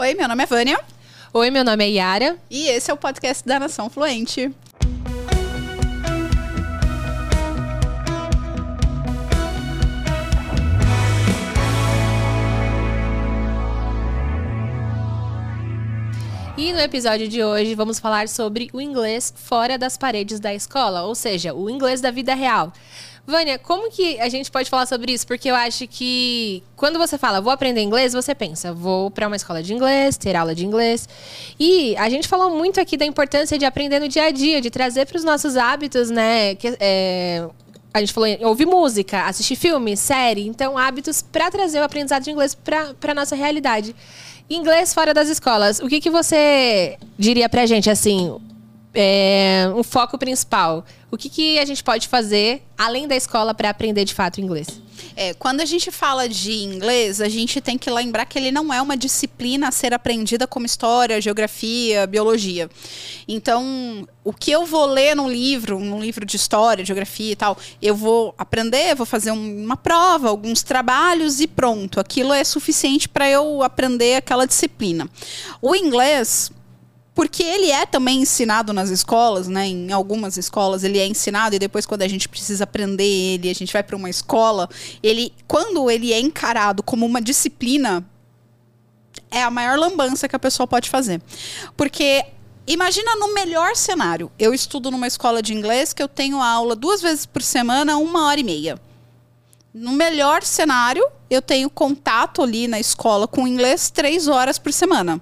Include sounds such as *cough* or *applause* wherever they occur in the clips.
Oi, meu nome é Vânia. Oi, meu nome é Yara. E esse é o podcast da Nação Fluente. E no episódio de hoje vamos falar sobre o inglês fora das paredes da escola, ou seja, o inglês da vida real. Vânia, como que a gente pode falar sobre isso? Porque eu acho que quando você fala vou aprender inglês, você pensa vou para uma escola de inglês, ter aula de inglês. E a gente falou muito aqui da importância de aprender no dia a dia, de trazer para os nossos hábitos, né? Que, é, a gente falou ouvir música, assistir filme, série. Então, hábitos para trazer o aprendizado de inglês para a nossa realidade. Inglês fora das escolas. O que, que você diria pra gente, assim, é, um foco principal? O que, que a gente pode fazer, além da escola, para aprender de fato inglês? É, quando a gente fala de inglês, a gente tem que lembrar que ele não é uma disciplina a ser aprendida como história, geografia, biologia. Então, o que eu vou ler num livro, num livro de história, geografia e tal, eu vou aprender, vou fazer uma prova, alguns trabalhos e pronto. Aquilo é suficiente para eu aprender aquela disciplina. O inglês, porque ele é também ensinado nas escolas, né? Em algumas escolas ele é ensinado e depois quando a gente precisa aprender ele, a gente vai para uma escola, ele quando ele é encarado como uma disciplina, é a maior lambança que a pessoa pode fazer. Porque imagina no melhor cenário, eu estudo numa escola de inglês que eu tenho aula duas vezes por semana, uma hora e meia. No melhor cenário, eu tenho contato ali na escola com inglês três horas por semana.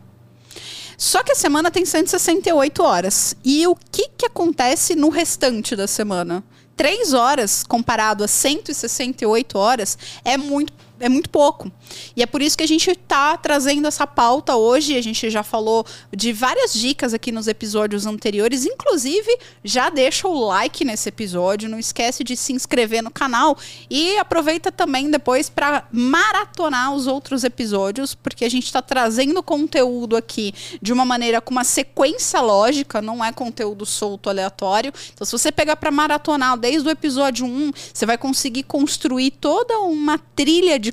Só que a semana tem 168 horas. E o que, que acontece no restante da semana? Três horas comparado a 168 horas é muito é muito pouco. E é por isso que a gente está trazendo essa pauta hoje. A gente já falou de várias dicas aqui nos episódios anteriores. Inclusive, já deixa o like nesse episódio. Não esquece de se inscrever no canal. E aproveita também depois para maratonar os outros episódios, porque a gente está trazendo conteúdo aqui de uma maneira com uma sequência lógica, não é conteúdo solto aleatório. Então, se você pegar para maratonar desde o episódio 1, você vai conseguir construir toda uma trilha de de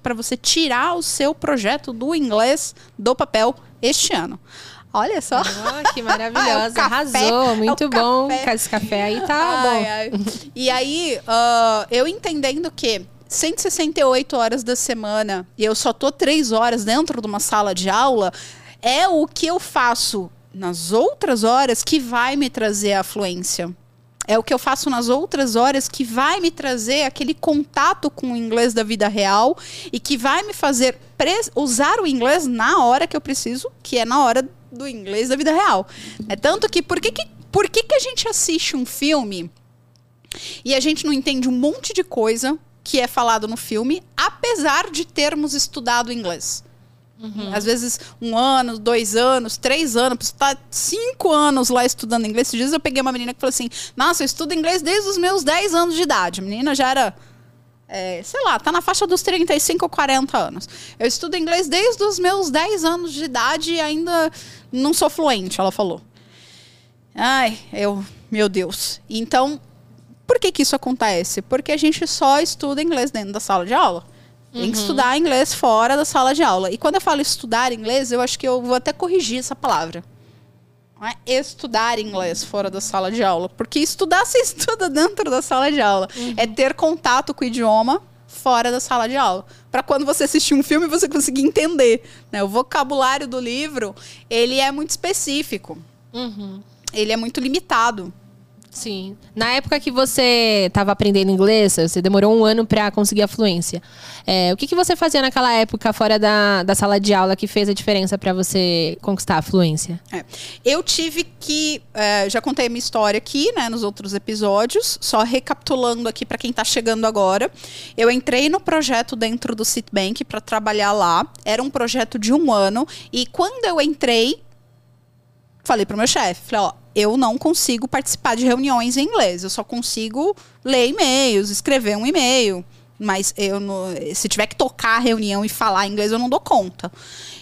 para você tirar o seu projeto do inglês do papel este ano. Olha só. Oh, que maravilhosa. *laughs* é Arrasou. Muito é bom. Café. Esse café aí tá ai, bom. Ai. E aí, uh, eu entendendo que 168 horas da semana e eu só tô três horas dentro de uma sala de aula, é o que eu faço nas outras horas que vai me trazer a fluência é o que eu faço nas outras horas que vai me trazer aquele contato com o inglês da vida real e que vai me fazer usar o inglês na hora que eu preciso, que é na hora do inglês da vida real. É tanto que por que, que, por que, que a gente assiste um filme e a gente não entende um monte de coisa que é falado no filme, apesar de termos estudado inglês? Uhum. Às vezes um ano, dois anos, três anos, tá cinco anos lá estudando inglês. Esses dias eu peguei uma menina que falou assim: Nossa, eu estudo inglês desde os meus 10 anos de idade. A menina já era, é, sei lá, tá na faixa dos 35 ou 40 anos. Eu estudo inglês desde os meus 10 anos de idade e ainda não sou fluente, ela falou. Ai, eu, meu Deus. Então, por que que isso acontece? Porque a gente só estuda inglês dentro da sala de aula. Uhum. Tem que estudar inglês fora da sala de aula. E quando eu falo estudar inglês, eu acho que eu vou até corrigir essa palavra. Não é estudar inglês fora da sala de aula. Porque estudar se *laughs* estuda dentro da sala de aula. Uhum. É ter contato com o idioma fora da sala de aula. Para quando você assistir um filme, você conseguir entender. Né? O vocabulário do livro, ele é muito específico. Uhum. Ele é muito limitado. Sim. Na época que você estava aprendendo inglês, você demorou um ano para conseguir a fluência. É, o que, que você fazia naquela época fora da, da sala de aula que fez a diferença para você conquistar a fluência? É. Eu tive que. É, já contei a minha história aqui, né, nos outros episódios. Só recapitulando aqui para quem está chegando agora. Eu entrei no projeto dentro do Citibank para trabalhar lá. Era um projeto de um ano. E quando eu entrei, falei pro meu chefe, falei, ó, eu não consigo participar de reuniões em inglês, eu só consigo ler e-mails, escrever um e-mail. mas eu não, se tiver que tocar a reunião e falar inglês, eu não dou conta.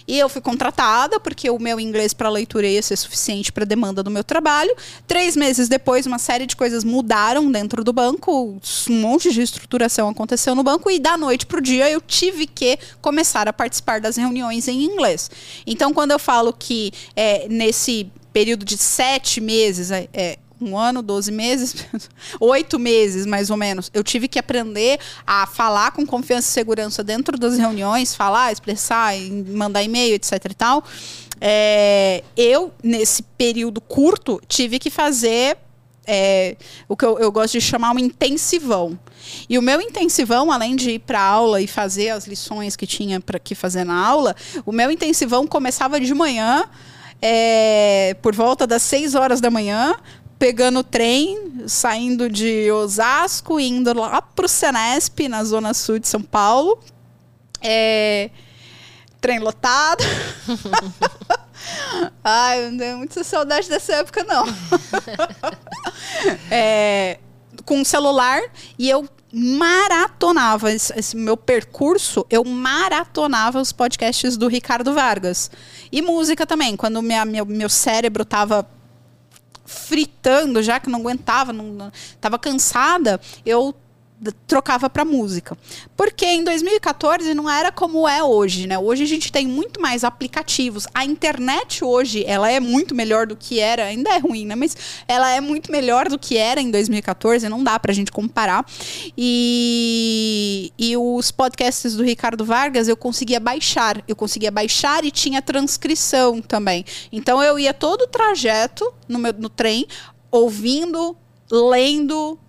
E eu fui contratada porque o meu inglês para leitura ia ser suficiente para a demanda do meu trabalho. Três meses depois, uma série de coisas mudaram dentro do banco, um monte de estruturação aconteceu no banco e da noite para o dia eu tive que começar a participar das reuniões em inglês. Então, quando eu falo que é, nesse período de sete meses, é, um ano, 12 meses, *laughs* oito meses mais ou menos, eu tive que aprender a falar com confiança e segurança dentro das reuniões, falar, expressar, mandar e-mail, etc e tal. É, eu, nesse período curto, tive que fazer é, o que eu, eu, gosto de chamar um intensivão. E o meu intensivão, além de ir para aula e fazer as lições que tinha para que fazer na aula, o meu intensivão começava de manhã, é, por volta das 6 horas da manhã, pegando o trem, saindo de Osasco, indo lá pro Senesp, na zona sul de São Paulo. É, trem lotado. *laughs* Ai, eu não tenho muita saudade dessa época, não. *laughs* é, com o celular e eu maratonava esse, esse, meu percurso, eu maratonava os podcasts do Ricardo Vargas. E música também, quando minha, meu, cérebro tava fritando, já que não aguentava, não, não tava cansada, eu trocava para música. Porque em 2014 não era como é hoje, né? Hoje a gente tem muito mais aplicativos. A internet hoje, ela é muito melhor do que era, ainda é ruim, né? Mas ela é muito melhor do que era em 2014, não dá pra gente comparar. E, e os podcasts do Ricardo Vargas eu conseguia baixar. Eu conseguia baixar e tinha transcrição também. Então eu ia todo o trajeto no, meu, no trem, ouvindo, lendo,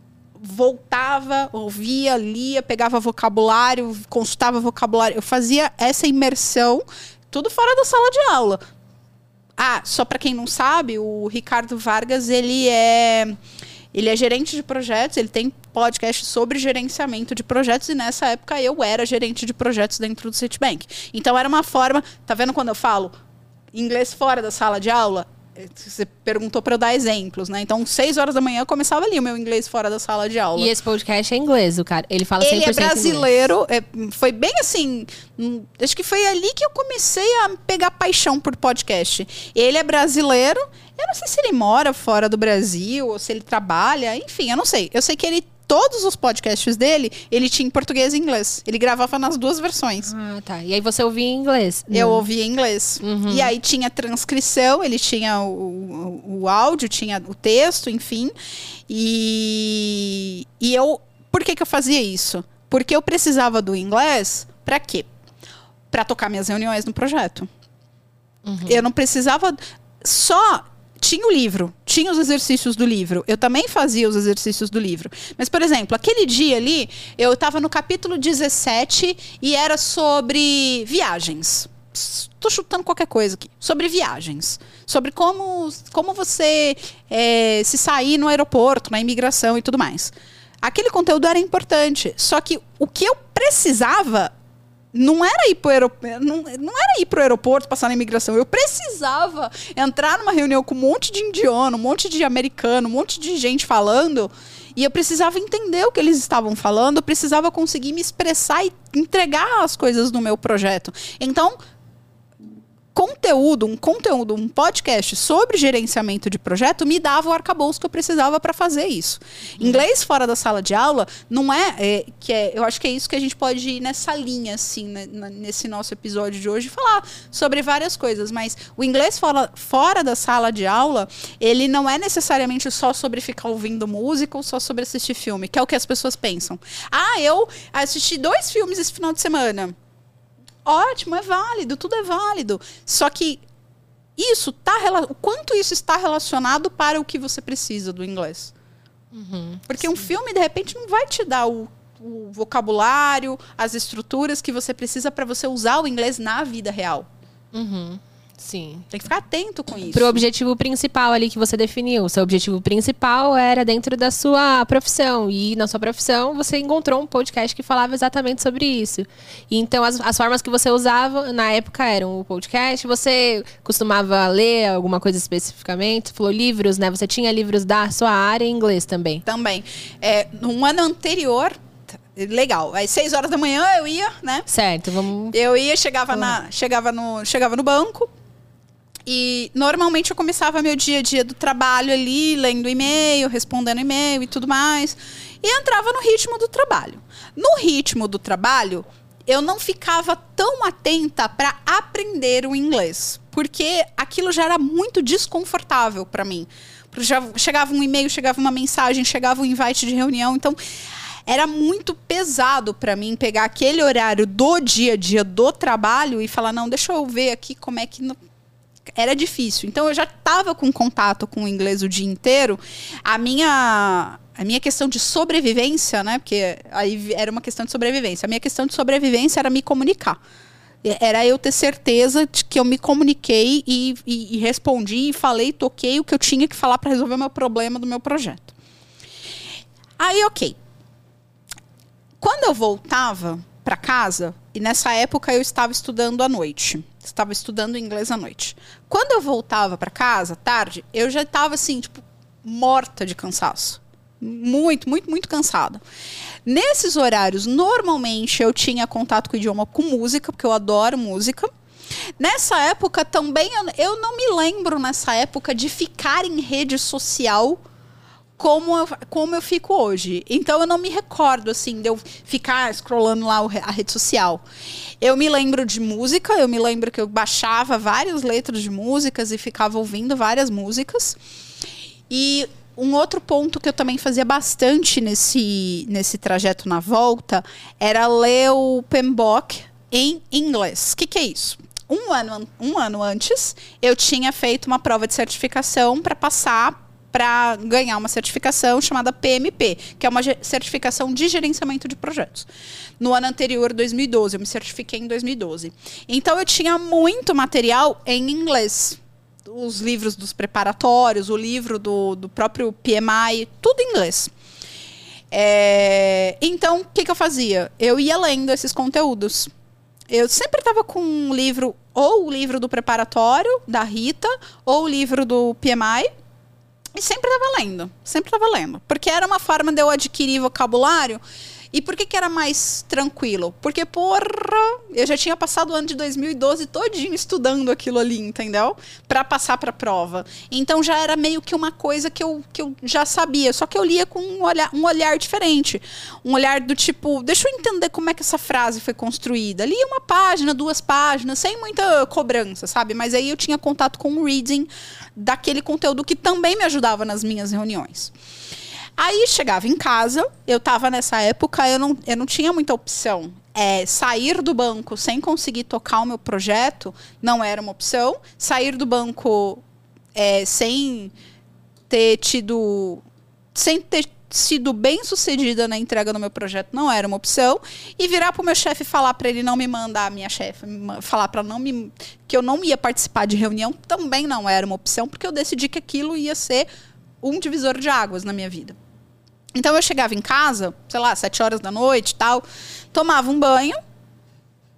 voltava, ouvia, lia, pegava vocabulário, consultava vocabulário. Eu fazia essa imersão, tudo fora da sala de aula. Ah, só para quem não sabe, o Ricardo Vargas, ele é ele é gerente de projetos, ele tem podcast sobre gerenciamento de projetos e nessa época eu era gerente de projetos dentro do Citibank. Então era uma forma, tá vendo quando eu falo inglês fora da sala de aula? Você perguntou para eu dar exemplos, né? Então, seis horas da manhã eu começava ali o meu inglês fora da sala de aula. E esse podcast é inglês, o cara. Ele fala 100% Ele é brasileiro. É, foi bem assim. Hum, acho que foi ali que eu comecei a pegar paixão por podcast. Ele é brasileiro. Eu não sei se ele mora fora do Brasil ou se ele trabalha. Enfim, eu não sei. Eu sei que ele todos os podcasts dele, ele tinha em português e inglês. Ele gravava nas duas versões. Ah, tá. E aí você ouvia em inglês? Eu ouvia em inglês. Uhum. E aí tinha transcrição, ele tinha o, o, o, áudio, tinha o texto, enfim. E, e eu. Por que, que eu fazia isso? Porque eu precisava do inglês para quê? Para tocar minhas reuniões no projeto. Uhum. Eu não precisava só tinha o livro, tinha os exercícios do livro. Eu também fazia os exercícios do livro. Mas, por exemplo, aquele dia ali, eu estava no capítulo 17 e era sobre viagens. Estou chutando qualquer coisa aqui. Sobre viagens. Sobre como, como você é, se sair no aeroporto, na imigração e tudo mais. Aquele conteúdo era importante. Só que o que eu precisava não era ir pro aeroporto, não, não era ir pro aeroporto passar na imigração. Eu precisava entrar numa reunião com um monte de indiano, um monte de americano, um monte de gente falando. E eu precisava entender o que eles estavam falando, eu precisava conseguir me expressar e entregar as coisas no meu projeto. Então, conteúdo, um conteúdo, um podcast sobre gerenciamento de projeto me dava o arcabouço que eu precisava para fazer isso. Uhum. Inglês fora da sala de aula não é, é, que é, eu acho que é isso que a gente pode ir nessa linha assim, né, nesse nosso episódio de hoje falar sobre várias coisas, mas o inglês fora, fora da sala de aula, ele não é necessariamente só sobre ficar ouvindo música ou só sobre assistir filme, que é o que as pessoas pensam. Ah, eu assisti dois filmes esse final de semana ótimo, é válido, tudo é válido. Só que isso tá o quanto isso está relacionado para o que você precisa do inglês. Uhum, Porque sim. um filme de repente não vai te dar o, o vocabulário, as estruturas que você precisa para você usar o inglês na vida real. Uhum. Sim. Tem que ficar atento com isso. Pro objetivo principal ali que você definiu. Seu objetivo principal era dentro da sua profissão. E na sua profissão você encontrou um podcast que falava exatamente sobre isso. E então as, as formas que você usava na época eram o podcast. Você costumava ler alguma coisa especificamente? Falou livros, né? Você tinha livros da sua área em inglês também. Também. É, no ano anterior legal. Aí, seis horas da manhã eu ia, né? Certo, vamos. Eu ia, chegava, na, chegava, no, chegava no banco. E normalmente eu começava meu dia a dia do trabalho ali, lendo e-mail, respondendo e-mail e tudo mais. E entrava no ritmo do trabalho. No ritmo do trabalho, eu não ficava tão atenta para aprender o inglês, porque aquilo já era muito desconfortável para mim. Já chegava um e-mail, chegava uma mensagem, chegava um invite de reunião, então era muito pesado para mim pegar aquele horário do dia a dia do trabalho e falar não, deixa eu ver aqui como é que era difícil. Então eu já estava com contato com o inglês o dia inteiro. A minha a minha questão de sobrevivência, né? Porque aí era uma questão de sobrevivência. A minha questão de sobrevivência era me comunicar. Era eu ter certeza de que eu me comuniquei e, e, e respondi, e falei, toquei o que eu tinha que falar para resolver o meu problema do meu projeto. Aí, ok. Quando eu voltava para casa, e nessa época eu estava estudando à noite, estava estudando inglês à noite. Quando eu voltava para casa, tarde, eu já estava assim, tipo, morta de cansaço. Muito, muito, muito cansada. Nesses horários, normalmente eu tinha contato com o idioma com música, porque eu adoro música. Nessa época também, eu, eu não me lembro nessa época de ficar em rede social como eu, como eu fico hoje. Então eu não me recordo assim de eu ficar scrollando lá a rede social. Eu me lembro de música, eu me lembro que eu baixava várias letras de músicas e ficava ouvindo várias músicas. E um outro ponto que eu também fazia bastante nesse, nesse trajeto na volta era ler o PMBOK em inglês. O que, que é isso? Um ano, um ano antes, eu tinha feito uma prova de certificação para passar para ganhar uma certificação chamada PMP, que é uma certificação de gerenciamento de projetos. No ano anterior, 2012, eu me certifiquei em 2012. Então eu tinha muito material em inglês os livros dos preparatórios, o livro do, do próprio PMI, tudo em inglês. É, então, o que, que eu fazia? Eu ia lendo esses conteúdos. Eu sempre estava com um livro, ou o livro do preparatório, da Rita, ou o livro do PMI, e sempre estava lendo. Sempre estava lendo. Porque era uma forma de eu adquirir vocabulário e por que, que era mais tranquilo? Porque, porra, eu já tinha passado o ano de 2012 todinho estudando aquilo ali, entendeu? Para passar para prova. Então já era meio que uma coisa que eu, que eu já sabia, só que eu lia com um olhar, um olhar diferente. Um olhar do tipo, deixa eu entender como é que essa frase foi construída. Lia uma página, duas páginas, sem muita cobrança, sabe? Mas aí eu tinha contato com o reading daquele conteúdo que também me ajudava nas minhas reuniões. Aí chegava em casa, eu estava nessa época, eu não, eu não tinha muita opção. É, sair do banco sem conseguir tocar o meu projeto não era uma opção. Sair do banco é, sem ter tido. sem ter sido bem sucedida na entrega do meu projeto não era uma opção e virar para o meu chefe falar para ele não me mandar a minha chefe falar para não me que eu não ia participar de reunião também não era uma opção porque eu decidi que aquilo ia ser um divisor de águas na minha vida então eu chegava em casa, sei lá, sete horas da noite tal, tomava um banho,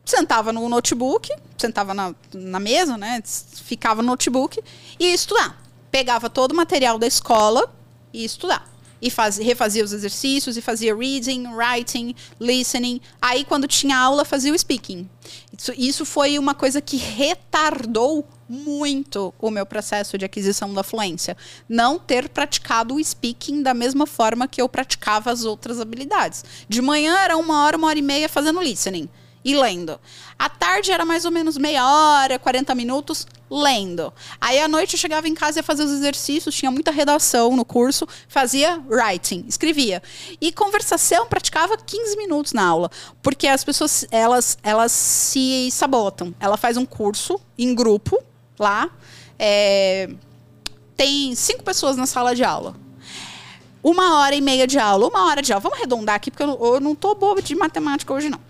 sentava no notebook, sentava na, na mesa, né? Ficava no notebook e ia estudar. Pegava todo o material da escola e ia estudar. E faz, refazia os exercícios e fazia reading, writing, listening. Aí, quando tinha aula, fazia o speaking. Isso, isso foi uma coisa que retardou muito o meu processo de aquisição da fluência. Não ter praticado o speaking da mesma forma que eu praticava as outras habilidades. De manhã era uma hora, uma hora e meia fazendo listening e lendo. À tarde era mais ou menos meia hora, 40 minutos lendo. Aí à noite eu chegava em casa e ia fazer os exercícios, tinha muita redação no curso, fazia writing, escrevia. E conversação praticava 15 minutos na aula, porque as pessoas elas elas se sabotam. Ela faz um curso em grupo lá, é, tem cinco pessoas na sala de aula. Uma hora e meia de aula, uma hora de aula. Vamos arredondar aqui, porque eu, eu não tô boa de matemática hoje, não.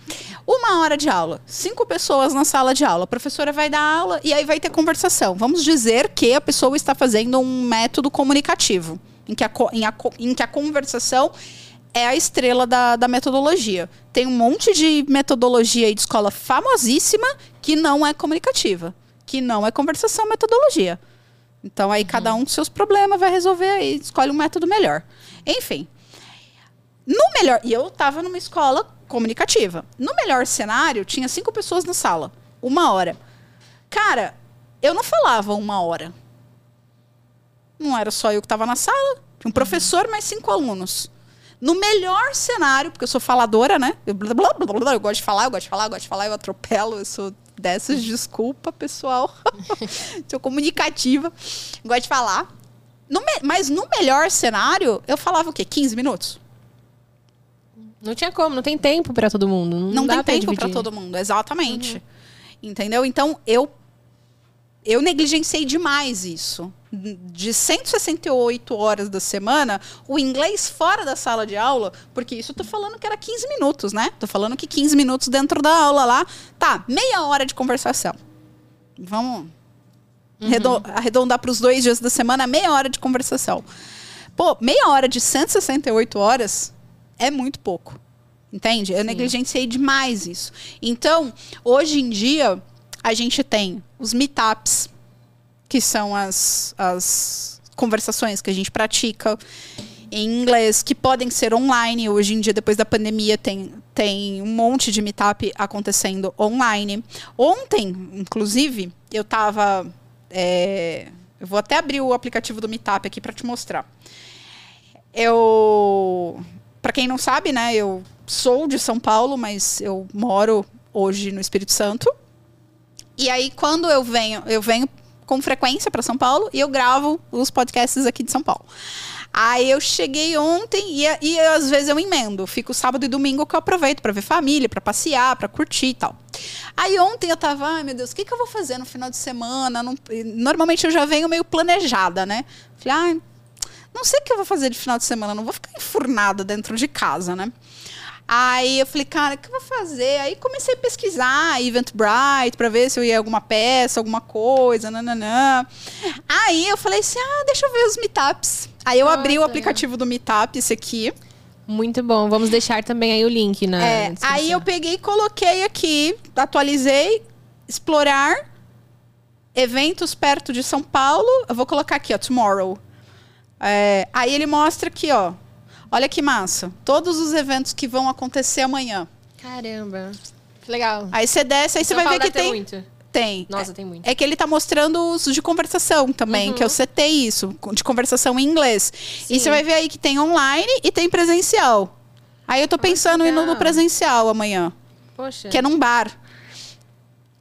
Uma hora de aula, cinco pessoas na sala de aula. A professora vai dar aula e aí vai ter conversação. Vamos dizer que a pessoa está fazendo um método comunicativo, em que a, em a, em que a conversação é a estrela da, da metodologia. Tem um monte de metodologia de escola famosíssima que não é comunicativa, que não é conversação, é metodologia. Então aí uhum. cada um com seus problemas vai resolver aí, escolhe um método melhor. Enfim. No melhor. E eu tava numa escola comunicativa. No melhor cenário, tinha cinco pessoas na sala. Uma hora. Cara, eu não falava uma hora. Não era só eu que tava na sala. Tinha um professor mais cinco alunos. No melhor cenário, porque eu sou faladora, né? Eu, blá, blá, blá, eu gosto de falar, eu gosto de falar, eu gosto de falar, eu atropelo, eu sou dessas, desculpa, pessoal. *laughs* sou comunicativa, gosto de falar. No me- mas no melhor cenário, eu falava o quê? 15 minutos? Não tinha como, não tem tempo pra todo mundo. Não, Não dá tem tempo para todo mundo, exatamente. Entendeu? Então, eu eu negligenciei demais isso. De 168 horas da semana, o inglês fora da sala de aula, porque isso eu tô falando que era 15 minutos, né? Tô falando que 15 minutos dentro da aula lá, tá, meia hora de conversação. Vamos redo- arredondar para os dois dias da semana, meia hora de conversação. Pô, meia hora de 168 horas é muito pouco. Entende? Eu negligenciei demais isso. Então, hoje em dia, a gente tem os meetups, que são as, as conversações que a gente pratica em inglês, que podem ser online. Hoje em dia, depois da pandemia, tem, tem um monte de meetup acontecendo online. Ontem, inclusive, eu estava. eu vou até abrir o aplicativo do Meetup aqui para te mostrar. Eu. Para quem não sabe, né, eu sou de São Paulo, mas eu moro hoje no Espírito Santo. E aí, quando eu venho, eu venho com frequência para São Paulo e eu gravo os podcasts aqui de São Paulo. Aí eu cheguei ontem e, e às vezes eu emendo. Fico sábado e domingo que eu aproveito para ver família, para passear, para curtir e tal. Aí ontem eu tava, ai meu Deus, o que, que eu vou fazer no final de semana? Não- normalmente eu já venho meio planejada, né? Falei, ai, não sei o que eu vou fazer de final de semana, não vou ficar enfurnada dentro de casa, né? Aí eu falei, cara, o que eu vou fazer? Aí comecei a pesquisar Eventbrite para ver se eu ia alguma peça, alguma coisa, nananã. Aí eu falei assim, ah, deixa eu ver os meetups. Aí eu Nossa, abri o aplicativo do Meetup, esse aqui. Muito bom. Vamos deixar também aí o link na É, aí eu peguei e coloquei aqui, atualizei, explorar eventos perto de São Paulo. Eu vou colocar aqui, ó, tomorrow. É, aí ele mostra aqui, ó. Olha que massa. Todos os eventos que vão acontecer amanhã. Caramba. Que legal. Aí você desce, aí você vai ver Paulo que deve ter tem. muito. Tem. Nossa, tem muito. É que ele tá mostrando os de conversação também, Uhum. que eu setei isso, de conversação em inglês. E Sim. você vai ver aí que tem online e tem presencial. Aí eu tô pensando em ir no presencial amanhã, Poxa. que é num bar.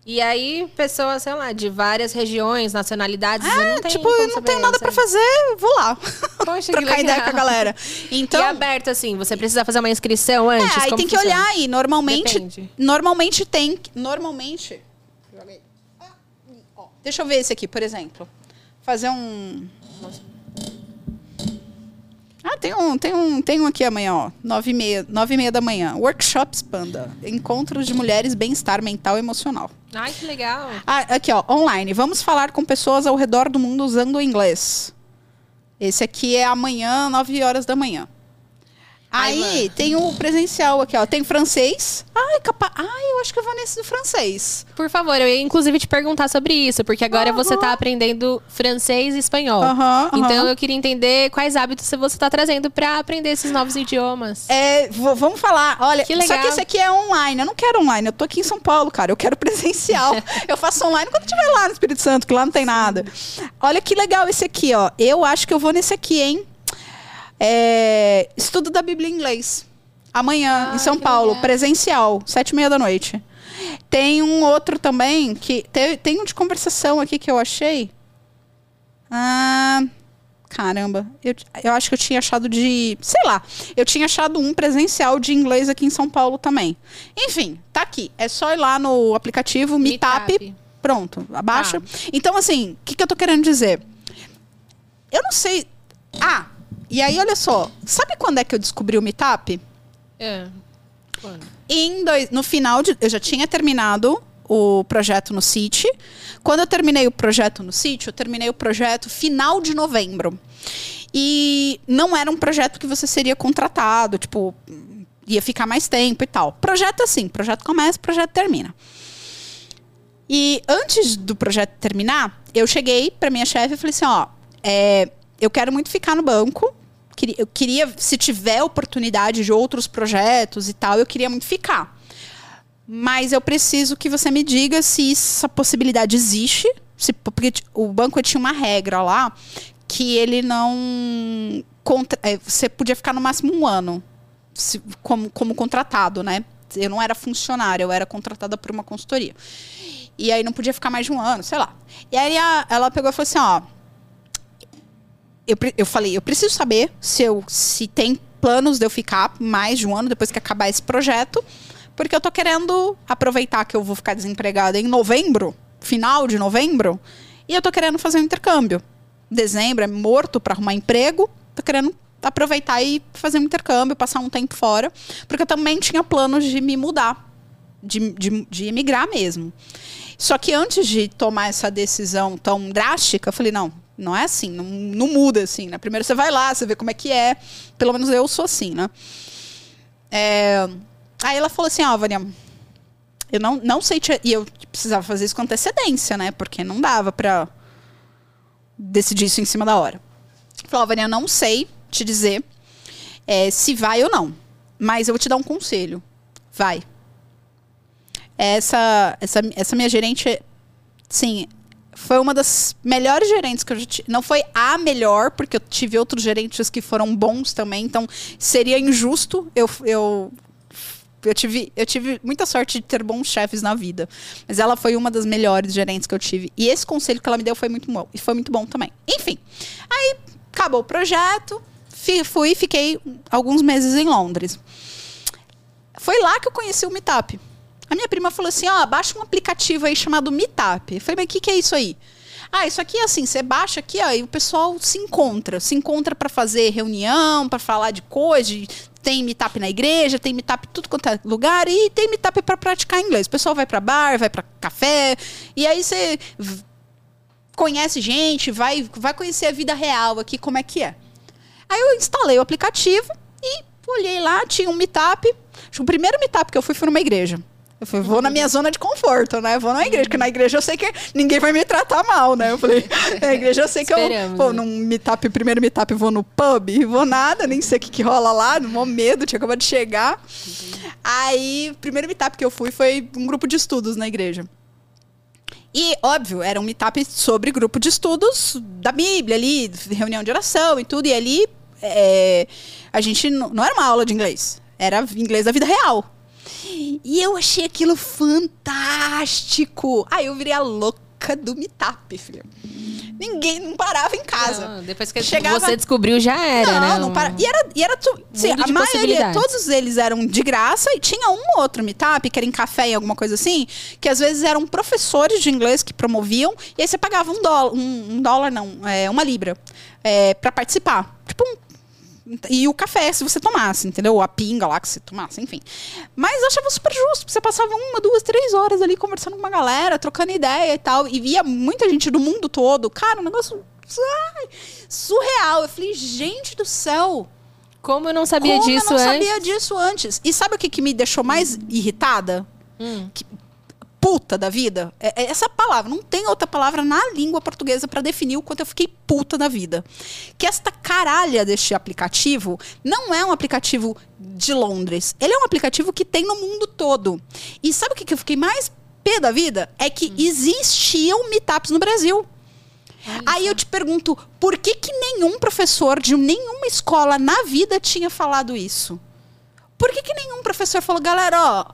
E aí, pessoas, sei lá, de várias regiões, nacionalidades, não tem tipo, como eu não tenho nada pra sabe? fazer, eu vou lá. *laughs* Poxa, que Trocar ideia legal. com a galera. Então, e aberto assim, você precisa fazer uma inscrição antes? é, aí tem que funciona? olhar aí. Normalmente, Depende. normalmente tem. Normalmente. Ah, Deixa eu ver esse aqui, por exemplo. Fazer um. Ah, tem um, tem um, tem um aqui amanhã, ó. Nove e meia, nove e meia da manhã. Workshops Panda. Encontros de mulheres, bem-estar mental e emocional. Ai, que legal. Ah, aqui, ó, online. Vamos falar com pessoas ao redor do mundo usando o inglês. Esse aqui é amanhã, 9 horas da manhã. Aí tem o presencial aqui, ó. Tem francês. Ai, capa... Ai, eu acho que eu vou nesse do francês. Por favor, eu ia inclusive te perguntar sobre isso, porque agora você tá aprendendo francês e espanhol. Aham, aham. Então eu queria entender quais hábitos você tá trazendo pra aprender esses novos idiomas. É, vamos falar. Olha, Que só legal. que esse aqui é online. Eu não quero online. Eu tô aqui em São Paulo, cara. Eu quero *laughs* presencial. *laughs* eu faço online quando eu estiver lá no Espírito Santo, que lá não tem nada. Olha que legal esse aqui, ó. Eu acho que eu vou nesse aqui, hein? É, estudo da Bíblia em inglês. Amanhã, Ah, em São Paulo, legal. presencial, sete e meia da noite. Tem um outro também que te- tem um de conversação aqui que eu achei. Ah, caramba, eu, eu acho que eu tinha achado de, sei lá, eu tinha achado um presencial de inglês aqui em São Paulo também. Enfim, tá aqui. É só ir lá no aplicativo Meetup, Meetup. pronto, abaixa. Tá. Então assim, o que, que eu tô querendo dizer? Eu não sei. Ah, e aí olha só, sabe quando é que eu descobri o Meetup? É. Quando? Em dois- no final de. Eu já tinha terminado o projeto no City. Quando eu terminei o projeto no City, eu terminei o projeto final de novembro. E não era um projeto que você seria contratado, tipo, ia ficar mais tempo e tal. Projeto assim, projeto começa, projeto termina. E antes do projeto terminar, eu cheguei pra minha chefe e falei assim, ó, é, eu quero muito ficar no banco, eu queria, se tiver oportunidade de outros projetos e tal, eu queria muito ficar. Mas eu preciso que você me diga se essa possibilidade existe. Se, porque o banco tinha uma regra lá que ele não. Contra, é, você podia ficar no máximo um ano se, como, como contratado, né? Eu não era funcionária, eu era contratada por uma consultoria. E aí não podia ficar mais de um ano, sei lá. E aí a, ela pegou e falou assim: ó. Eu, eu falei, eu preciso saber se, eu, se tem planos de eu ficar mais de um ano depois que acabar esse projeto. Porque eu tô querendo aproveitar que eu vou ficar desempregada em novembro, final de novembro, e eu tô querendo fazer um intercâmbio. Dezembro é morto para arrumar emprego, tô querendo aproveitar e fazer um intercâmbio, passar um tempo fora, porque eu também tinha planos de me mudar, de, de, de emigrar mesmo. Só que antes de tomar essa decisão tão drástica, eu falei, não, não é assim, não, não muda assim, né? Primeiro você vai lá, você vê como é que é. Pelo menos eu sou assim, né? É, Aí ela falou assim, ó, oh, Vânia, eu não, não sei te... E eu precisava fazer isso com antecedência, né? Porque não dava pra decidir isso em cima da hora. Falou, oh, Vânia, eu não sei te dizer é, se vai ou não. Mas eu vou te dar um conselho. Vai. Essa, essa, essa minha gerente, sim, foi uma das melhores gerentes que eu já tive. Não foi a melhor, porque eu tive outros gerentes que foram bons também. Então, seria injusto eu, eu eu tive, eu tive muita sorte de ter bons chefes na vida. Mas ela foi uma das melhores gerentes que eu tive. E esse conselho que ela me deu foi muito bom. E foi muito bom também. Enfim. Aí acabou o projeto. Fui e fiquei alguns meses em Londres. Foi lá que eu conheci o Meetup. A minha prima falou assim: ó, oh, baixa um aplicativo aí chamado Meetup. Eu falei, mas o que, que é isso aí? Ah, isso aqui é assim, você baixa aqui, ó, e o pessoal se encontra, se encontra para fazer reunião, para falar de coisas, tem meetup na igreja, tem meetup tudo quanto é lugar e tem meetup para praticar inglês. O pessoal vai para bar, vai para café e aí você conhece gente, vai vai conhecer a vida real aqui como é que é. Aí eu instalei o aplicativo e olhei lá, tinha um meetup. O primeiro meetup que eu fui foi numa igreja. Eu falei, vou na minha zona de conforto, né? Vou na igreja, porque na igreja eu sei que ninguém vai me tratar mal, né? Eu falei, na igreja eu sei que eu vou né? num meetup, primeiro meetup, vou no pub, vou nada, nem sei o que, que rola lá, no medo, tinha acabado de chegar. Uhum. Aí, o primeiro meetup que eu fui foi um grupo de estudos na igreja. E, óbvio, era um meetup sobre grupo de estudos da Bíblia ali, reunião de oração e tudo. E ali, é, a gente não era uma aula de inglês, era inglês da vida real. E eu achei aquilo fantástico. Aí eu virei a louca do meetup, filho. Ninguém não parava em casa. Não, depois que Chegava... você descobriu, já era, não, né? Não, para... E era, e era tu... Sim, a maioria, todos eles eram de graça e tinha um ou outro meetup, que era em café e alguma coisa assim, que às vezes eram professores de inglês que promoviam, e aí você pagava um dólar, um, um dólar não, é, uma libra, é, para participar. Tipo um e o café, se você tomasse, entendeu? A pinga lá que você tomasse, enfim. Mas eu achava super justo, porque você passava uma, duas, três horas ali conversando com uma galera, trocando ideia e tal. E via muita gente do mundo todo. Cara, um negócio ai, surreal. Eu falei, gente do céu. Como eu não sabia Como disso antes? Eu não sabia disso antes. E sabe o que, que me deixou mais irritada? Hum. Que, puta da vida. É, é essa palavra, não tem outra palavra na língua portuguesa para definir o quanto eu fiquei puta da vida. Que esta caralha deste aplicativo não é um aplicativo de Londres. Ele é um aplicativo que tem no mundo todo. E sabe o que, que eu fiquei mais pé da vida? É que hum. existiam meetups no Brasil. Aí eu te pergunto, por que, que nenhum professor de nenhuma escola na vida tinha falado isso? Por que, que nenhum professor falou, galera, ó,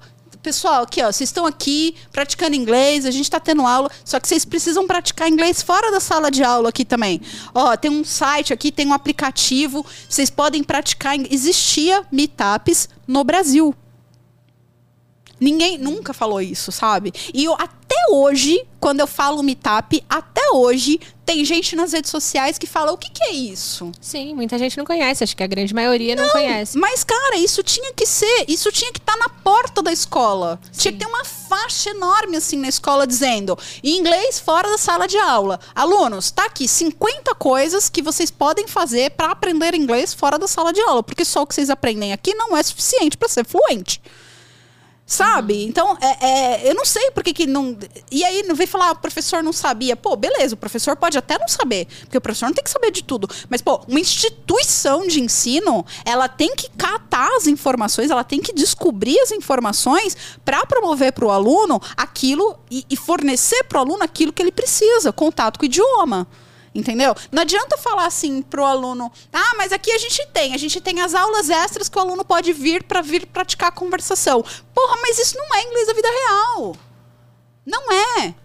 pessoal, aqui, ó, vocês estão aqui praticando inglês, a gente está tendo aula, só que vocês precisam praticar inglês fora da sala de aula aqui também. Ó, tem um site aqui, tem um aplicativo, vocês podem praticar. Existia meetups no Brasil. Ninguém nunca falou isso, sabe? E eu, até hoje, quando eu falo meetup, até hoje tem gente nas redes sociais que fala o que, que é isso? Sim, muita gente não conhece, acho que a grande maioria não, não conhece. Mas, cara, isso tinha que ser, isso tinha que estar tá na porta da escola. Sim. Tinha que ter uma faixa enorme assim na escola dizendo inglês fora da sala de aula. Alunos, tá aqui 50 coisas que vocês podem fazer para aprender inglês fora da sala de aula, porque só o que vocês aprendem aqui não é suficiente para ser fluente. Sabe? Uhum. Então, é, é, eu não sei por que, que não. E aí não vem falar, ah, o professor não sabia. Pô, beleza, o professor pode até não saber, porque o professor não tem que saber de tudo. Mas, pô, uma instituição de ensino, ela tem que catar as informações, ela tem que descobrir as informações para promover para o aluno aquilo e, e fornecer para o aluno aquilo que ele precisa, contato com o idioma. Entendeu? Não adianta falar assim pro aluno: "Ah, mas aqui a gente tem, a gente tem as aulas extras que o aluno pode vir para vir praticar a conversação". Porra, mas isso não é inglês da vida real. Não é.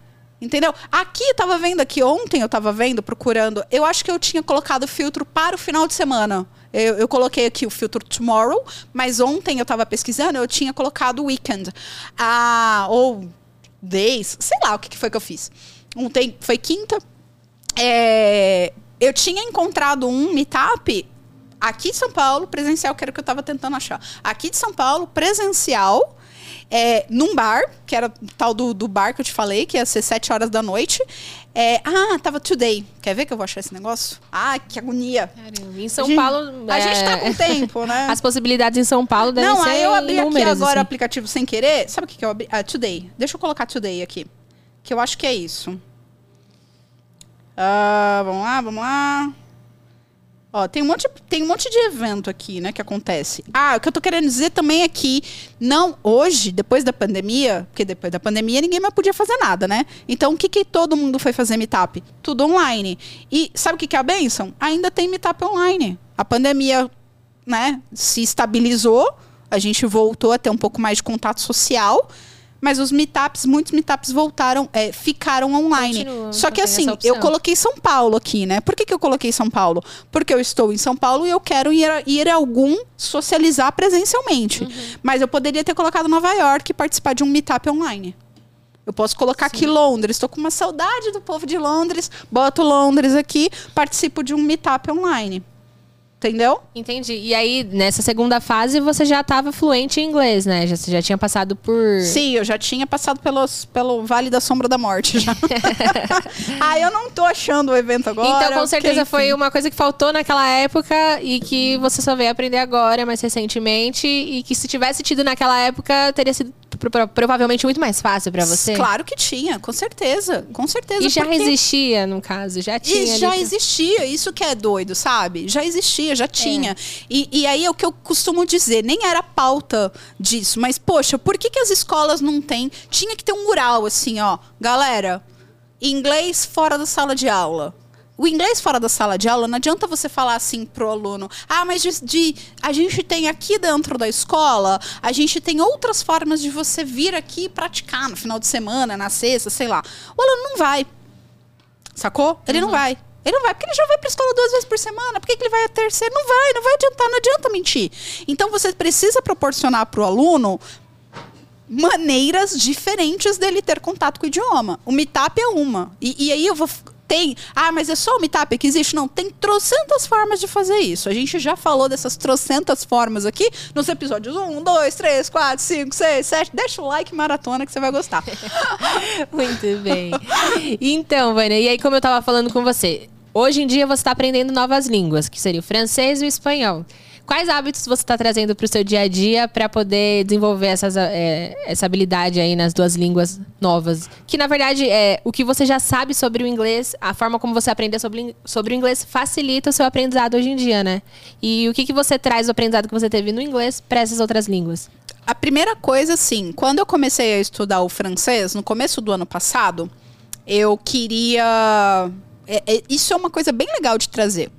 Entendeu? Aqui eu tava vendo aqui ontem, eu tava vendo, procurando. Eu acho que eu tinha colocado filtro para o final de semana. Eu, eu, coloquei aqui o filtro tomorrow, mas ontem eu estava pesquisando, eu tinha colocado weekend. Ah, ou days, sei lá o que, que foi que eu fiz. Ontem foi quinta, é, eu tinha encontrado um meetup aqui de São Paulo, presencial, que era o que eu estava tentando achar. Aqui de São Paulo, presencial, é, num bar, que era tal do, do bar que eu te falei, que ia ser 7 horas da noite. É, ah, tava today. Quer ver que eu vou achar esse negócio? Ah, que agonia. Caramba, em São a gente, Paulo. A é... gente tá com tempo, né? *laughs* As possibilidades em São Paulo devem Não, ser. Não, aí eu abri aqui agora assim. o aplicativo sem querer. Sabe o que, que eu abri? Ah, today. Deixa eu colocar today aqui. Que eu acho que é isso. Uh, vamos lá, vamos lá. Ó, tem um, monte, tem um monte de evento aqui, né, que acontece. Ah, o que eu tô querendo dizer também é que não, hoje, depois da pandemia, porque depois da pandemia ninguém mais podia fazer nada, né? Então, o que que todo mundo foi fazer meetup? Tudo online. E sabe o que que é a benção? Ainda tem meetup online. A pandemia, né, se estabilizou, a gente voltou a ter um pouco mais de contato social, mas os meetups, muitos meetups voltaram, é, ficaram online. Só que assim, eu coloquei São Paulo aqui, né? Por que, que eu coloquei São Paulo? Porque eu estou em São Paulo e eu quero ir, a, ir a algum socializar presencialmente. Uhum. Mas eu poderia ter colocado Nova York e participar de um meetup online. Eu posso colocar Sim. aqui Londres. Estou com uma saudade do povo de Londres. Boto Londres aqui, participo de um meetup online. Entendeu? Entendi. E aí, nessa segunda fase, você já estava fluente em inglês, né? Já, você já tinha passado por. Sim, eu já tinha passado pelos, pelo Vale da Sombra da Morte já. *laughs* *laughs* ah, eu não tô achando o evento agora. Então, com certeza porque, foi uma coisa que faltou naquela época e que você só veio aprender agora, mais recentemente. E que se tivesse tido naquela época, teria sido provavelmente muito mais fácil para você. Claro que tinha, com certeza. Com certeza. E já porque... existia, no caso, já tinha. E já existia, isso que é doido, sabe? Já existia, já tinha. É. E, e aí é o que eu costumo dizer, nem era pauta disso, mas, poxa, por que, que as escolas não têm? Tinha que ter um mural assim, ó. Galera, inglês fora da sala de aula o inglês fora da sala de aula, não adianta você falar assim pro aluno: ah, mas de, de, a gente tem aqui dentro da escola, a gente tem outras formas de você vir aqui e praticar no final de semana, na sexta, sei lá. O aluno não vai. Sacou? Ele uhum. não vai. Ele não vai, porque ele já vai para escola duas vezes por semana. Por que, que ele vai a terceira? Não vai, não vai adiantar, não adianta mentir. Então você precisa proporcionar para o aluno maneiras diferentes dele ter contato com o idioma. O Meetup é uma. E, e aí eu vou tem. Ah, mas é só o Meetup que existe? Não, tem trocentas formas de fazer isso. A gente já falou dessas trocentas formas aqui nos episódios 1, 2, 3, 4, 5, 6, 7. Deixa o like maratona que você vai gostar. *laughs* Muito bem. Então, Vânia, e aí, como eu tava falando com você, hoje em dia você está aprendendo novas línguas, que seria o francês e o espanhol. Quais hábitos você está trazendo para o seu dia a dia para poder desenvolver essas, é, essa habilidade aí nas duas línguas novas? Que na verdade é o que você já sabe sobre o inglês, a forma como você aprender sobre, sobre o inglês facilita o seu aprendizado hoje em dia, né? E o que, que você traz do aprendizado que você teve no inglês para essas outras línguas? A primeira coisa, assim, quando eu comecei a estudar o francês, no começo do ano passado, eu queria. É, é, isso é uma coisa bem legal de trazer.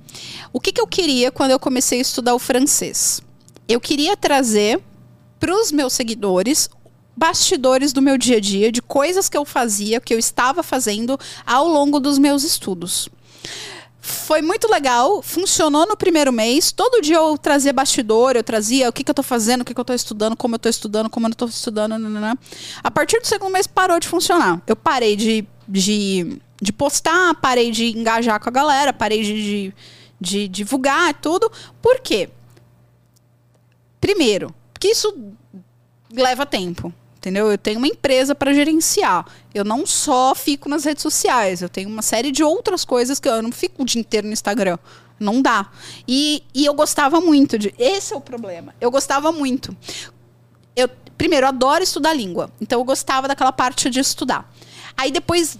O que, que eu queria quando eu comecei a estudar o francês? Eu queria trazer para os meus seguidores bastidores do meu dia a dia, de coisas que eu fazia, que eu estava fazendo ao longo dos meus estudos. Foi muito legal, funcionou no primeiro mês. Todo dia eu trazia bastidor, eu trazia o que, que eu estou fazendo, o que, que eu estou estudando, como eu estou estudando, como eu não estou estudando. A partir do segundo mês parou de funcionar. Eu parei de, de, de postar, parei de engajar com a galera, parei de, de de divulgar tudo. Por quê? Primeiro, porque isso leva tempo. Entendeu? Eu tenho uma empresa para gerenciar. Eu não só fico nas redes sociais, eu tenho uma série de outras coisas que eu não fico o dia inteiro no Instagram. Não dá. E, e eu gostava muito de. Esse é o problema. Eu gostava muito. Eu, primeiro, eu adoro estudar língua. Então eu gostava daquela parte de estudar. Aí depois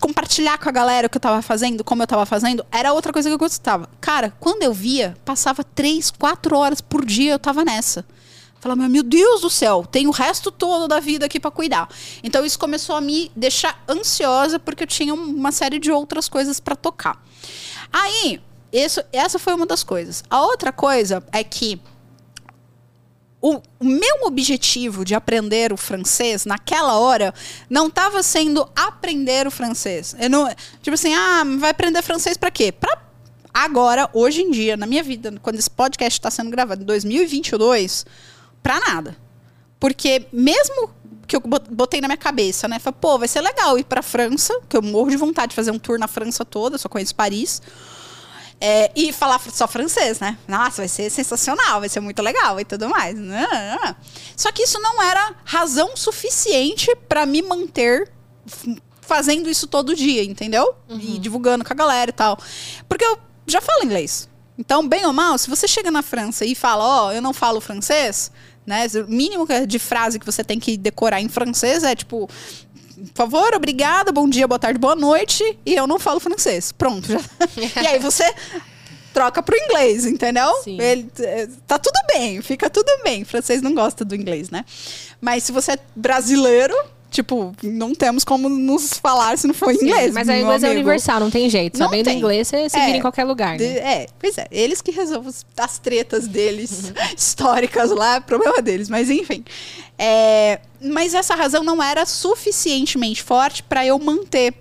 compartilhar com a galera o que eu tava fazendo, como eu tava fazendo, era outra coisa que eu gostava. Cara, quando eu via, passava três, quatro horas por dia, eu tava nessa. Falava, meu Deus do céu, tem o resto todo da vida aqui para cuidar. Então isso começou a me deixar ansiosa porque eu tinha uma série de outras coisas para tocar. Aí, isso, essa foi uma das coisas. A outra coisa é que o, meu objetivo de aprender o francês naquela hora não estava sendo aprender o francês. Eu não, tipo assim, ah, vai aprender francês para quê? Para agora, hoje em dia, na minha vida, quando esse podcast está sendo gravado em 2022, para nada. Porque mesmo que eu botei na minha cabeça, né? Falei, pô, vai ser legal ir pra França, que eu morro de vontade de fazer um tour na França toda, só conheço Paris. É, e falar só francês, né? Nossa, vai ser sensacional, vai ser muito legal e tudo mais. Só que isso não era razão suficiente para me manter fazendo isso todo dia, entendeu? Uhum. E divulgando com a galera e tal. Porque eu já falo inglês. Então, bem ou mal, se você chega na França e fala, ó, oh, eu não falo francês, né? O mínimo de frase que você tem que decorar em francês é tipo, por favor, obrigada, bom dia, boa tarde, boa noite, e eu não falo francês. Pronto. *laughs* E aí você troca pro inglês, entendeu? Sim. Ele, é, tá tudo bem, fica tudo bem. O francês não gosta do inglês, né? Mas se você é brasileiro, Tipo, não temos como nos falar se não for Sim, inglês. Mas a inglês é universal, não tem jeito. Não Sabendo tem. inglês, você, é, vira em qualquer lugar. Né? é, pois é. Eles que resolvem as tretas deles, *laughs* históricas lá, é problema deles. Mas enfim. É, mas essa razão não era suficientemente forte para eu manter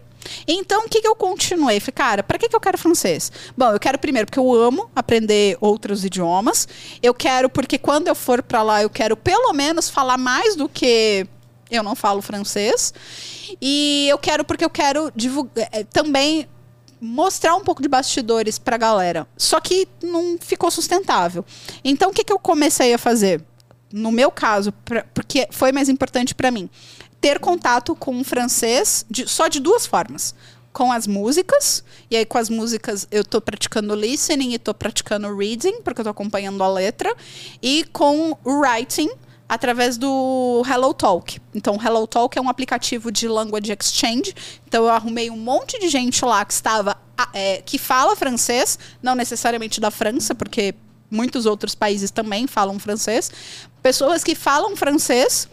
então, o que, que eu continuei? Falei, cara, para que, que eu quero francês? Bom, eu quero primeiro porque eu amo aprender outros idiomas. Eu quero porque quando eu for para lá, eu quero pelo menos falar mais do que eu não falo francês. E eu quero porque eu quero divulgar é, também mostrar um pouco de bastidores para a galera. Só que não ficou sustentável. Então o que, que eu comecei a fazer? No meu caso, pra, porque foi mais importante para mim, ter contato com o francês de, só de duas formas com as músicas. E aí, com as músicas, eu tô praticando listening e tô praticando reading, porque eu tô acompanhando a letra. E com o writing, através do Hello Talk. Então, Hello Talk é um aplicativo de language exchange. Então, eu arrumei um monte de gente lá que estava é, que fala francês, não necessariamente da França, porque muitos outros países também falam francês. Pessoas que falam francês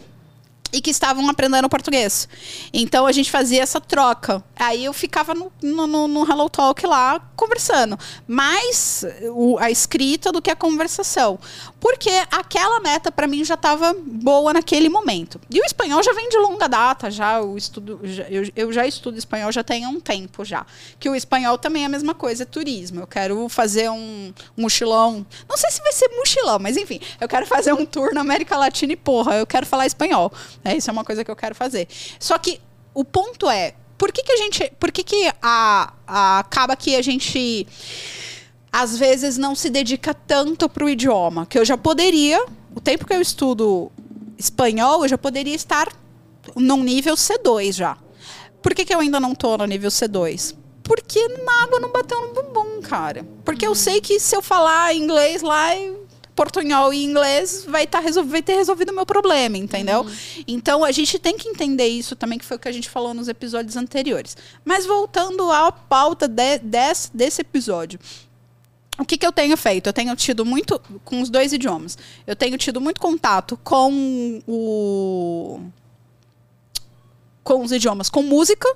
e que estavam aprendendo português. Então a gente fazia essa troca. Aí eu ficava no, no, no Hello Talk lá conversando. Mais o, a escrita do que a conversação. Porque aquela meta para mim já estava boa naquele momento. E o espanhol já vem de longa data, já o estudo, já, eu, eu, já estudo espanhol já tem um tempo já. Que o espanhol também é a mesma coisa, é turismo. Eu quero fazer um mochilão. Não sei se vai ser mochilão, mas enfim, eu quero fazer um tour na América Latina e porra, eu quero falar espanhol. É, isso é uma coisa que eu quero fazer. Só que o ponto é, por que, que a gente. Por que, que a, a, acaba que a gente às vezes não se dedica tanto para o idioma? Que eu já poderia, o tempo que eu estudo espanhol, eu já poderia estar num nível C2 já. Por que, que eu ainda não tô no nível C2? Porque na água não bateu no bumbum, cara. Porque eu sei que se eu falar inglês lá, portunhol e inglês vai, tá vai ter resolvido o meu problema, entendeu? Uhum. Então a gente tem que entender isso também, que foi o que a gente falou nos episódios anteriores. Mas voltando à pauta de, desse, desse episódio. O que, que eu tenho feito? Eu tenho tido muito. com os dois idiomas. Eu tenho tido muito contato com o. com os idiomas, com música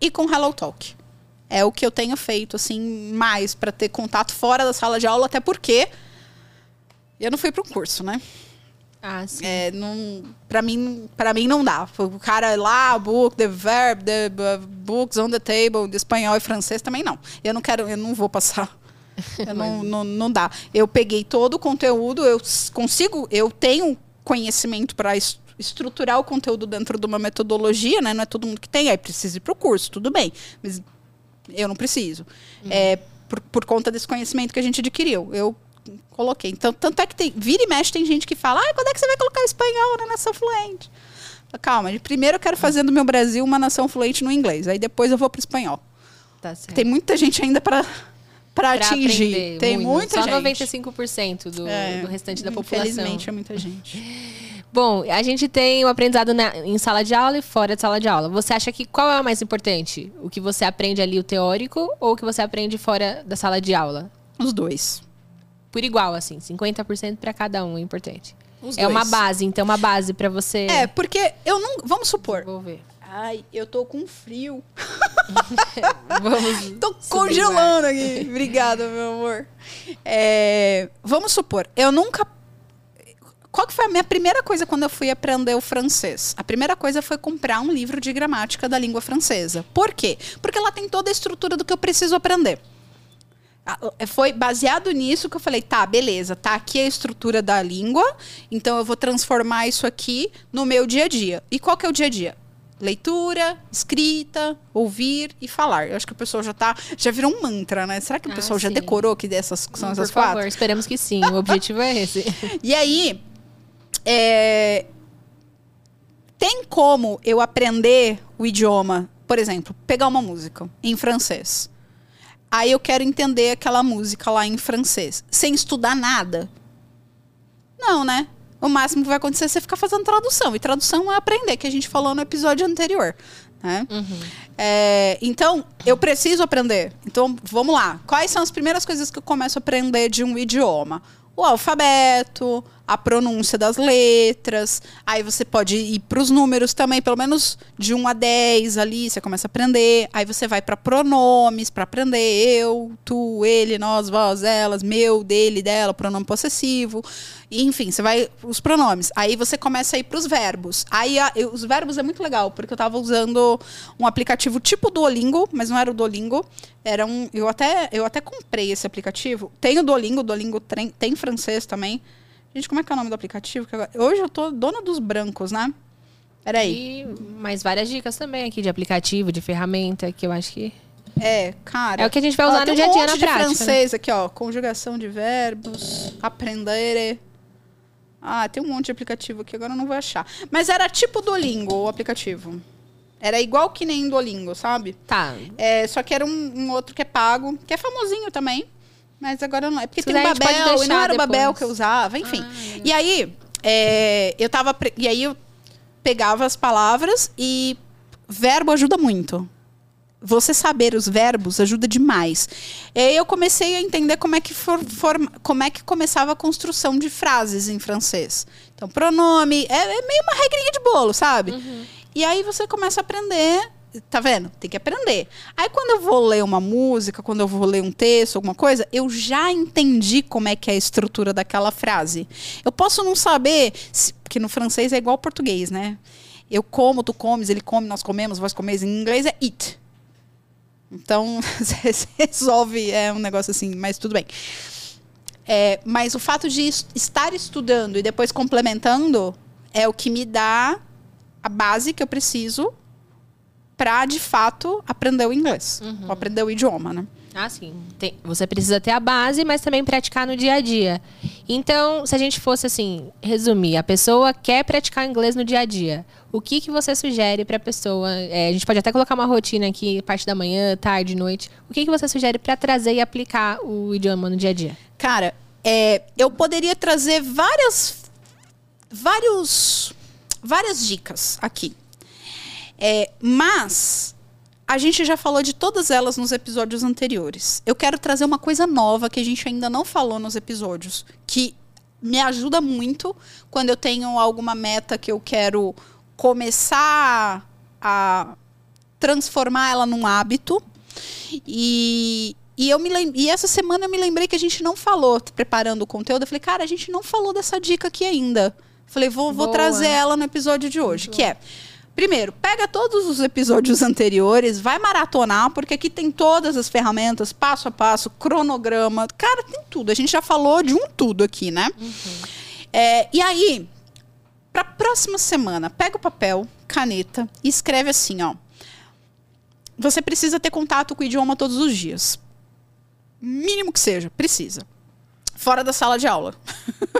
e com Hello Talk. É o que eu tenho feito, assim, mais para ter contato fora da sala de aula, até porque eu não fui para um curso, né? Ah, sim. É, não, pra, mim, pra mim não dá. O cara lá, book, the verb, the uh, books on the table, de espanhol e francês também não. Eu não quero, eu não vou passar. Eu não, *laughs* não, não dá. Eu peguei todo o conteúdo, eu consigo, eu tenho conhecimento para estruturar o conteúdo dentro de uma metodologia, né? Não é todo mundo que tem, aí precisa ir para o curso, tudo bem. Mas eu não preciso. Uhum. É, por, por conta desse conhecimento que a gente adquiriu. Eu coloquei. Então, tanto é que tem, vira e mexe, tem gente que fala, ah, quando é que você vai colocar o espanhol na nação fluente? Calma, primeiro eu quero fazer do meu Brasil uma nação fluente no inglês, aí depois eu vou para o espanhol. Tá tem muita gente ainda para para atingir. Aprender, Tem muito. muita Só gente. Só 95% do, é, do restante da população. Infelizmente é muita gente. *laughs* Bom, a gente tem o aprendizado na, em sala de aula e fora de sala de aula. Você acha que qual é o mais importante? O que você aprende ali, o teórico, ou o que você aprende fora da sala de aula? Os dois. Por igual, assim, 50% para cada um é importante. Os é dois. uma base, então uma base para você É, porque eu não. Vamos supor. desenvolver. Ai, eu tô com frio. *laughs* Vamos. *laughs* Tô congelando aqui. Obrigada, meu amor. É, vamos supor, eu nunca. Qual que foi a minha primeira coisa quando eu fui aprender o francês? A primeira coisa foi comprar um livro de gramática da língua francesa. Por quê? Porque ela tem toda a estrutura do que eu preciso aprender. Ah, Foi baseado nisso que eu falei, tá, beleza, tá aqui a estrutura da língua, então eu vou transformar isso aqui no meu dia a dia. E qual que é o dia a dia? Leitura, escrita, ouvir e falar. Eu acho que o pessoal já tá. Já virou um mantra, né? Será que o Ah, pessoal já decorou que dessas são Por essas favor, quatro? esperamos que sim. O *laughs* objetivo é esse. E aí, é, tem como eu aprender o idioma, por exemplo, pegar uma música em francês. Aí eu quero entender aquela música lá em francês, sem estudar nada. Não, né? O máximo que vai acontecer é você ficar fazendo tradução. E tradução é aprender, que a gente falou no episódio anterior. Né? É, então, eu preciso aprender. Então, vamos lá. Quais são as primeiras coisas que eu começo a aprender de um idioma? O alfabeto, a pronúncia das letras. Aí você pode ir para os números também, pelo menos de 1 a 10 ali, você começa a aprender. Aí você vai para pronomes, para aprender eu, tu, ele, nós, vós, elas, meu, dele, dela, pronome possessivo. Enfim, você vai os pronomes. Aí você começa a ir para os verbos. Aí a- eu- os verbos é muito legal, porque eu estava usando um aplicativo tipo Duolingo, mas não era o Duolingo. Era um. Eu até, eu até comprei esse aplicativo. Tem o Duolingo, o Duolingo tem, tem francês também. Gente, como é que é o nome do aplicativo? Hoje eu tô dona dos brancos, né? Peraí. E mais várias dicas também aqui de aplicativo, de ferramenta, que eu acho que É, cara. é o que a gente vai Ó, usar tem no dia a um dia na de prática. né? francês aqui, ó. Conjugação de verbos, aprendere. Ah, tem um monte de aplicativo aqui, agora eu não vou achar. Mas era tipo Duolingo, o aplicativo. Era igual que nem Duolingo, sabe? Tá. É, só que era um, um outro que é pago, que é famosinho também. Mas agora não é. Porque Se tem o Babel, e não era o Babel que eu usava, enfim. Ah, e aí, é, eu tava. pre- E aí eu pegava as palavras e verbo ajuda muito. Você saber os verbos ajuda demais. E aí eu comecei a entender como é que for, forma- como é que começava a construção de frases em francês. Então, pronome, é, é meio uma regrinha de bolo, sabe? E aí você começa a aprender. Tá vendo? Tem que aprender. Aí quando eu vou ler uma música, quando eu vou ler um texto, alguma coisa, eu já entendi como é que é a estrutura daquela frase. Eu posso não saber, se- porque no francês é igual ao português, né? Eu como, tu comes, ele come, nós comemos, vós comeis. Em inglês é eat. Então, *laughs* resolve, é um negócio assim, mas tudo bem. É, mas o fato de es- estar estudando e depois complementando é o que me dá a base que eu preciso para de fato aprender o inglês, ou aprender o idioma, né? Ah, sim. Tem- você precisa ter a base, mas também praticar no dia a dia. Então, se a gente fosse assim, resumir, a pessoa quer praticar inglês no dia a dia. O que, que você sugere para a pessoa? É, a gente pode até colocar uma rotina aqui, parte da manhã, tarde, noite. O que, que você sugere para trazer e aplicar o idioma no dia a dia? Cara, é, eu poderia trazer várias, vários, várias dicas aqui. É, mas a gente já falou de todas elas nos episódios anteriores. Eu quero trazer uma coisa nova que a gente ainda não falou nos episódios, que me ajuda muito quando eu tenho alguma meta que eu quero começar a transformar ela num hábito. E, e, eu me e essa semana eu me lembrei que a gente não falou, preparando o conteúdo. Eu falei, cara, a gente não falou dessa dica aqui ainda. Falei, vou, vou Boa. trazer ela no episódio de hoje, que é. Primeiro, pega todos os episódios anteriores, vai maratonar, porque aqui tem todas as ferramentas, passo a passo, cronograma. Cara, tem tudo. A gente já falou de um tudo aqui, né? É, e aí, pra próxima semana, pega o papel, caneta e escreve assim, ó. Você precisa ter contato com o idioma todos os dias. Mínimo que seja, precisa. Fora da sala de aula.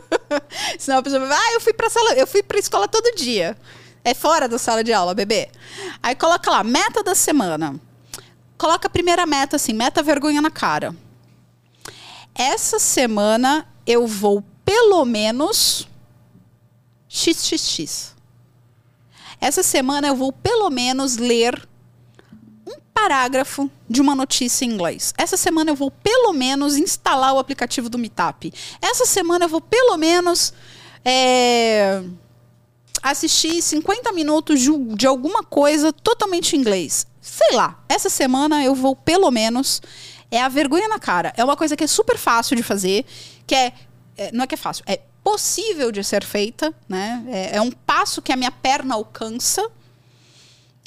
*laughs* Senão a pessoa vai, ah, eu fui pra sala, eu fui pra escola todo dia. É fora da sala de aula, bebê. Aí coloca lá, meta da semana. Coloca a primeira meta assim, meta vergonha na cara. Essa semana eu vou pelo menos XXX. Essa semana eu vou pelo menos ler um parágrafo de uma notícia em inglês. Essa semana eu vou pelo menos instalar o aplicativo do Meetup. Essa semana eu vou pelo menos é, assistir 50 minutos de, alguma coisa totalmente em inglês. Sei lá, essa semana eu vou pelo menos. É a vergonha na cara. É uma coisa que é super fácil de fazer, que é. é não é que é fácil, é possível de ser feita, né? É, é um passo que a minha perna alcança.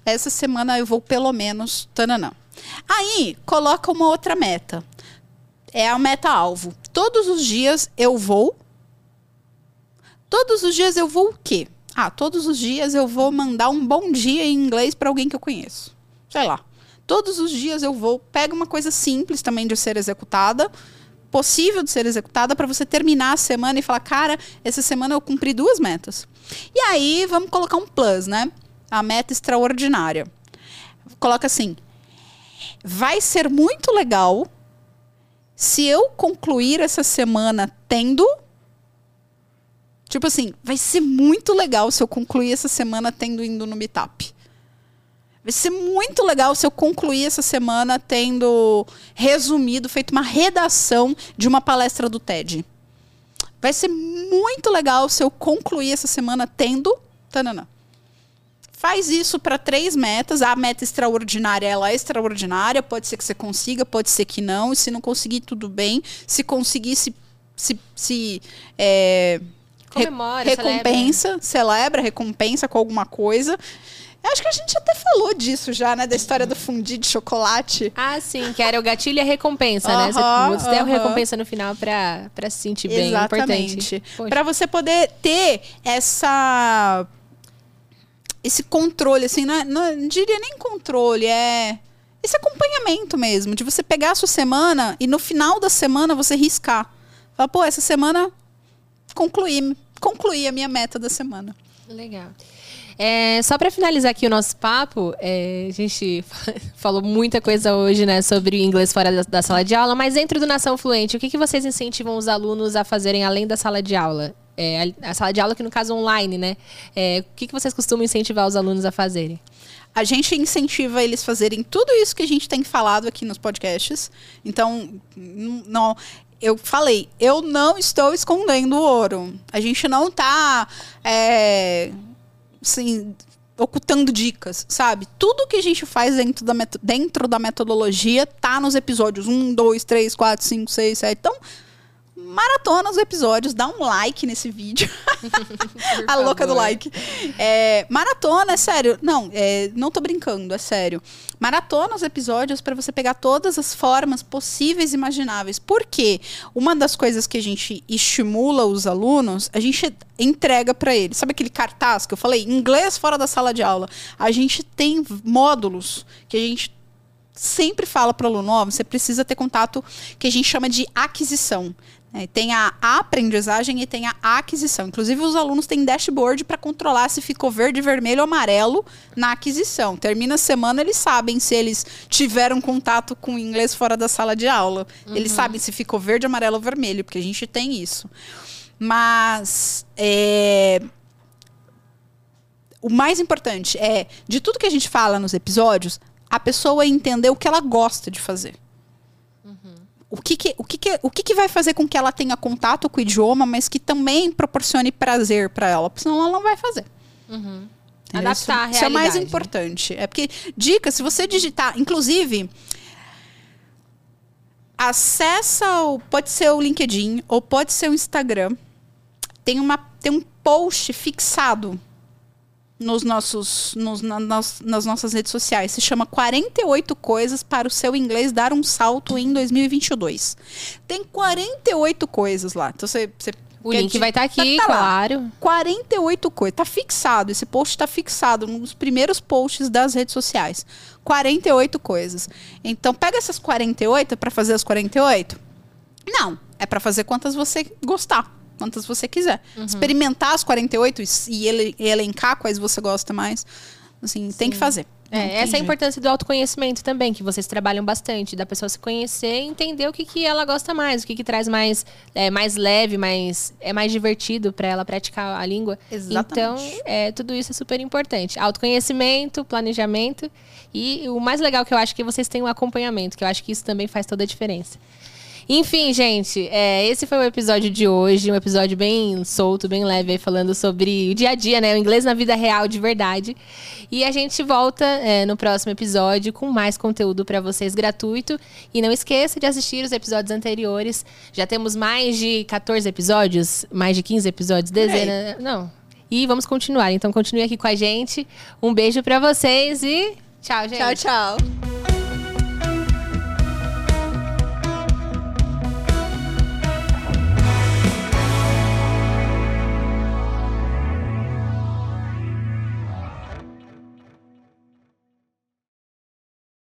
Essa semana eu vou pelo menos. Tananã. Aí, coloca uma outra meta. É a meta alvo. Todos os dias eu vou. Todos os dias eu vou o quê? Ah, todos os dias eu vou mandar um bom dia em inglês para alguém que eu conheço. Sei lá. Todos os dias eu vou, pega uma coisa simples também de ser executada, possível de ser executada para você terminar a semana e falar, cara, essa semana eu cumpri duas metas. E aí vamos colocar um plus, né? A meta extraordinária. Coloca assim: vai ser muito legal se eu concluir essa semana tendo. Tipo assim, vai ser muito legal se eu concluir essa semana tendo indo no Meetup. Vai ser muito legal se eu concluir essa semana tendo resumido, feito uma redação de uma palestra do TED. Vai ser muito legal se eu concluir essa semana tendo. Tanana. Faz isso para três metas. A meta extraordinária, ela é extraordinária. Pode ser que você consiga, pode ser que não. E se não conseguir, tudo bem. Se conseguir, se, se, se é, Comemora, recompensa, celebra. celebra, recompensa com alguma coisa. Acho que a gente até falou disso já, né? Da história do fundi de chocolate. Ah, sim, que era o gatilho e a recompensa, né? Você, você tem a recompensa no final pra, pra se sentir bem. Exatamente. Pra você poder ter essa... Esse controle, assim, não, é, não, não diria nem controle, é esse acompanhamento mesmo, de você pegar a sua semana e no final da semana você riscar. Fala, pô, essa semana concluí, concluí a minha meta da semana. Legal. É, só para finalizar aqui o nosso papo, é, a gente *laughs* falou muita coisa hoje, né, sobre inglês fora da, da, sala de aula, mas dentro do Nação Fluente, o que, que vocês incentivam os alunos a fazerem além da sala de aula? É, a, a, sala de aula que no caso online, né? É, o que, que vocês costumam incentivar os alunos a fazerem? A gente incentiva eles fazerem tudo isso que a gente tem falado aqui nos podcasts. Então, não, eu falei, eu não estou escondendo o ouro. A gente não está é, assim, ocultando dicas, sabe? Tudo que a gente faz dentro da, dentro da metodologia tá nos episódios 1, 2, 3, 4, 5, 6, 7. Então, maratona os episódios, dá um like nesse vídeo. *laughs* *laughs* a louca do like. É, maratona, é sério. Não, é, não tô brincando, é sério. Maratona os episódios para você pegar todas as formas possíveis e imagináveis. Porque uma das coisas que a gente estimula os alunos, a gente entrega para eles. Sabe aquele cartaz que eu falei? Inglês fora da sala de aula. A gente tem módulos que a gente sempre fala para o aluno, ó, você precisa ter contato que a gente chama de aquisição. É, tem a aprendizagem e tem a aquisição. Inclusive, os alunos têm dashboard para controlar se ficou verde, vermelho ou amarelo na aquisição. Termina a semana, eles sabem se eles tiveram contato com inglês fora da sala de aula. Uhum. Eles sabem se ficou verde, amarelo ou vermelho, porque a gente tem isso. Mas é, o mais importante é, de tudo que a gente fala nos episódios, a pessoa entender o que ela gosta de fazer o que, que o, que, que, o que, que vai fazer com que ela tenha contato com o idioma, mas que também proporcione prazer para ela, porque senão ela não vai fazer. Uhum. Adaptar isso, a realidade. Isso é mais importante. É porque, dica, se você digitar, inclusive, acessa, o, pode ser o LinkedIn ou pode ser o Instagram. Tem, uma, tem um post fixado nos nossos, nos, na, nas, nas nossas redes sociais. Se chama 48 coisas para o seu inglês dar um salto em 2022. Tem 48 coisas lá. Então você, você o link vai estar tá aqui, tá, tá claro. Lá. 48 coisas. Tá fixado. Esse post está fixado nos primeiros posts das redes sociais. 48 coisas. Então, pega essas 48 para fazer as 48? Não. É para fazer quantas você gostar quantas você quiser. Uhum. Experimentar as 48 e ele, elencar quais você gosta mais. Assim, Sim. tem que fazer. É, essa é a importância do autoconhecimento também, que vocês trabalham bastante, da pessoa se conhecer e entender o que, que ela gosta mais, o que, que traz mais, é, mais leve, mais, é mais divertido para ela praticar a língua. Exatamente. Então, é, tudo isso é super importante. Autoconhecimento, planejamento e o mais legal que eu acho é que vocês têm um acompanhamento, que eu acho que isso também faz toda a diferença. Enfim, gente, é, esse foi o episódio de hoje, um episódio bem solto, bem leve, aí, falando sobre o dia a dia, né? O inglês na vida real de verdade. E a gente volta é, no próximo episódio com mais conteúdo para vocês gratuito. E não esqueça de assistir os episódios anteriores. Já temos mais de 14 episódios, mais de 15 episódios, dezena. Não. E vamos continuar. Então continue aqui com a gente. Um beijo para vocês e tchau, gente. Tchau, tchau.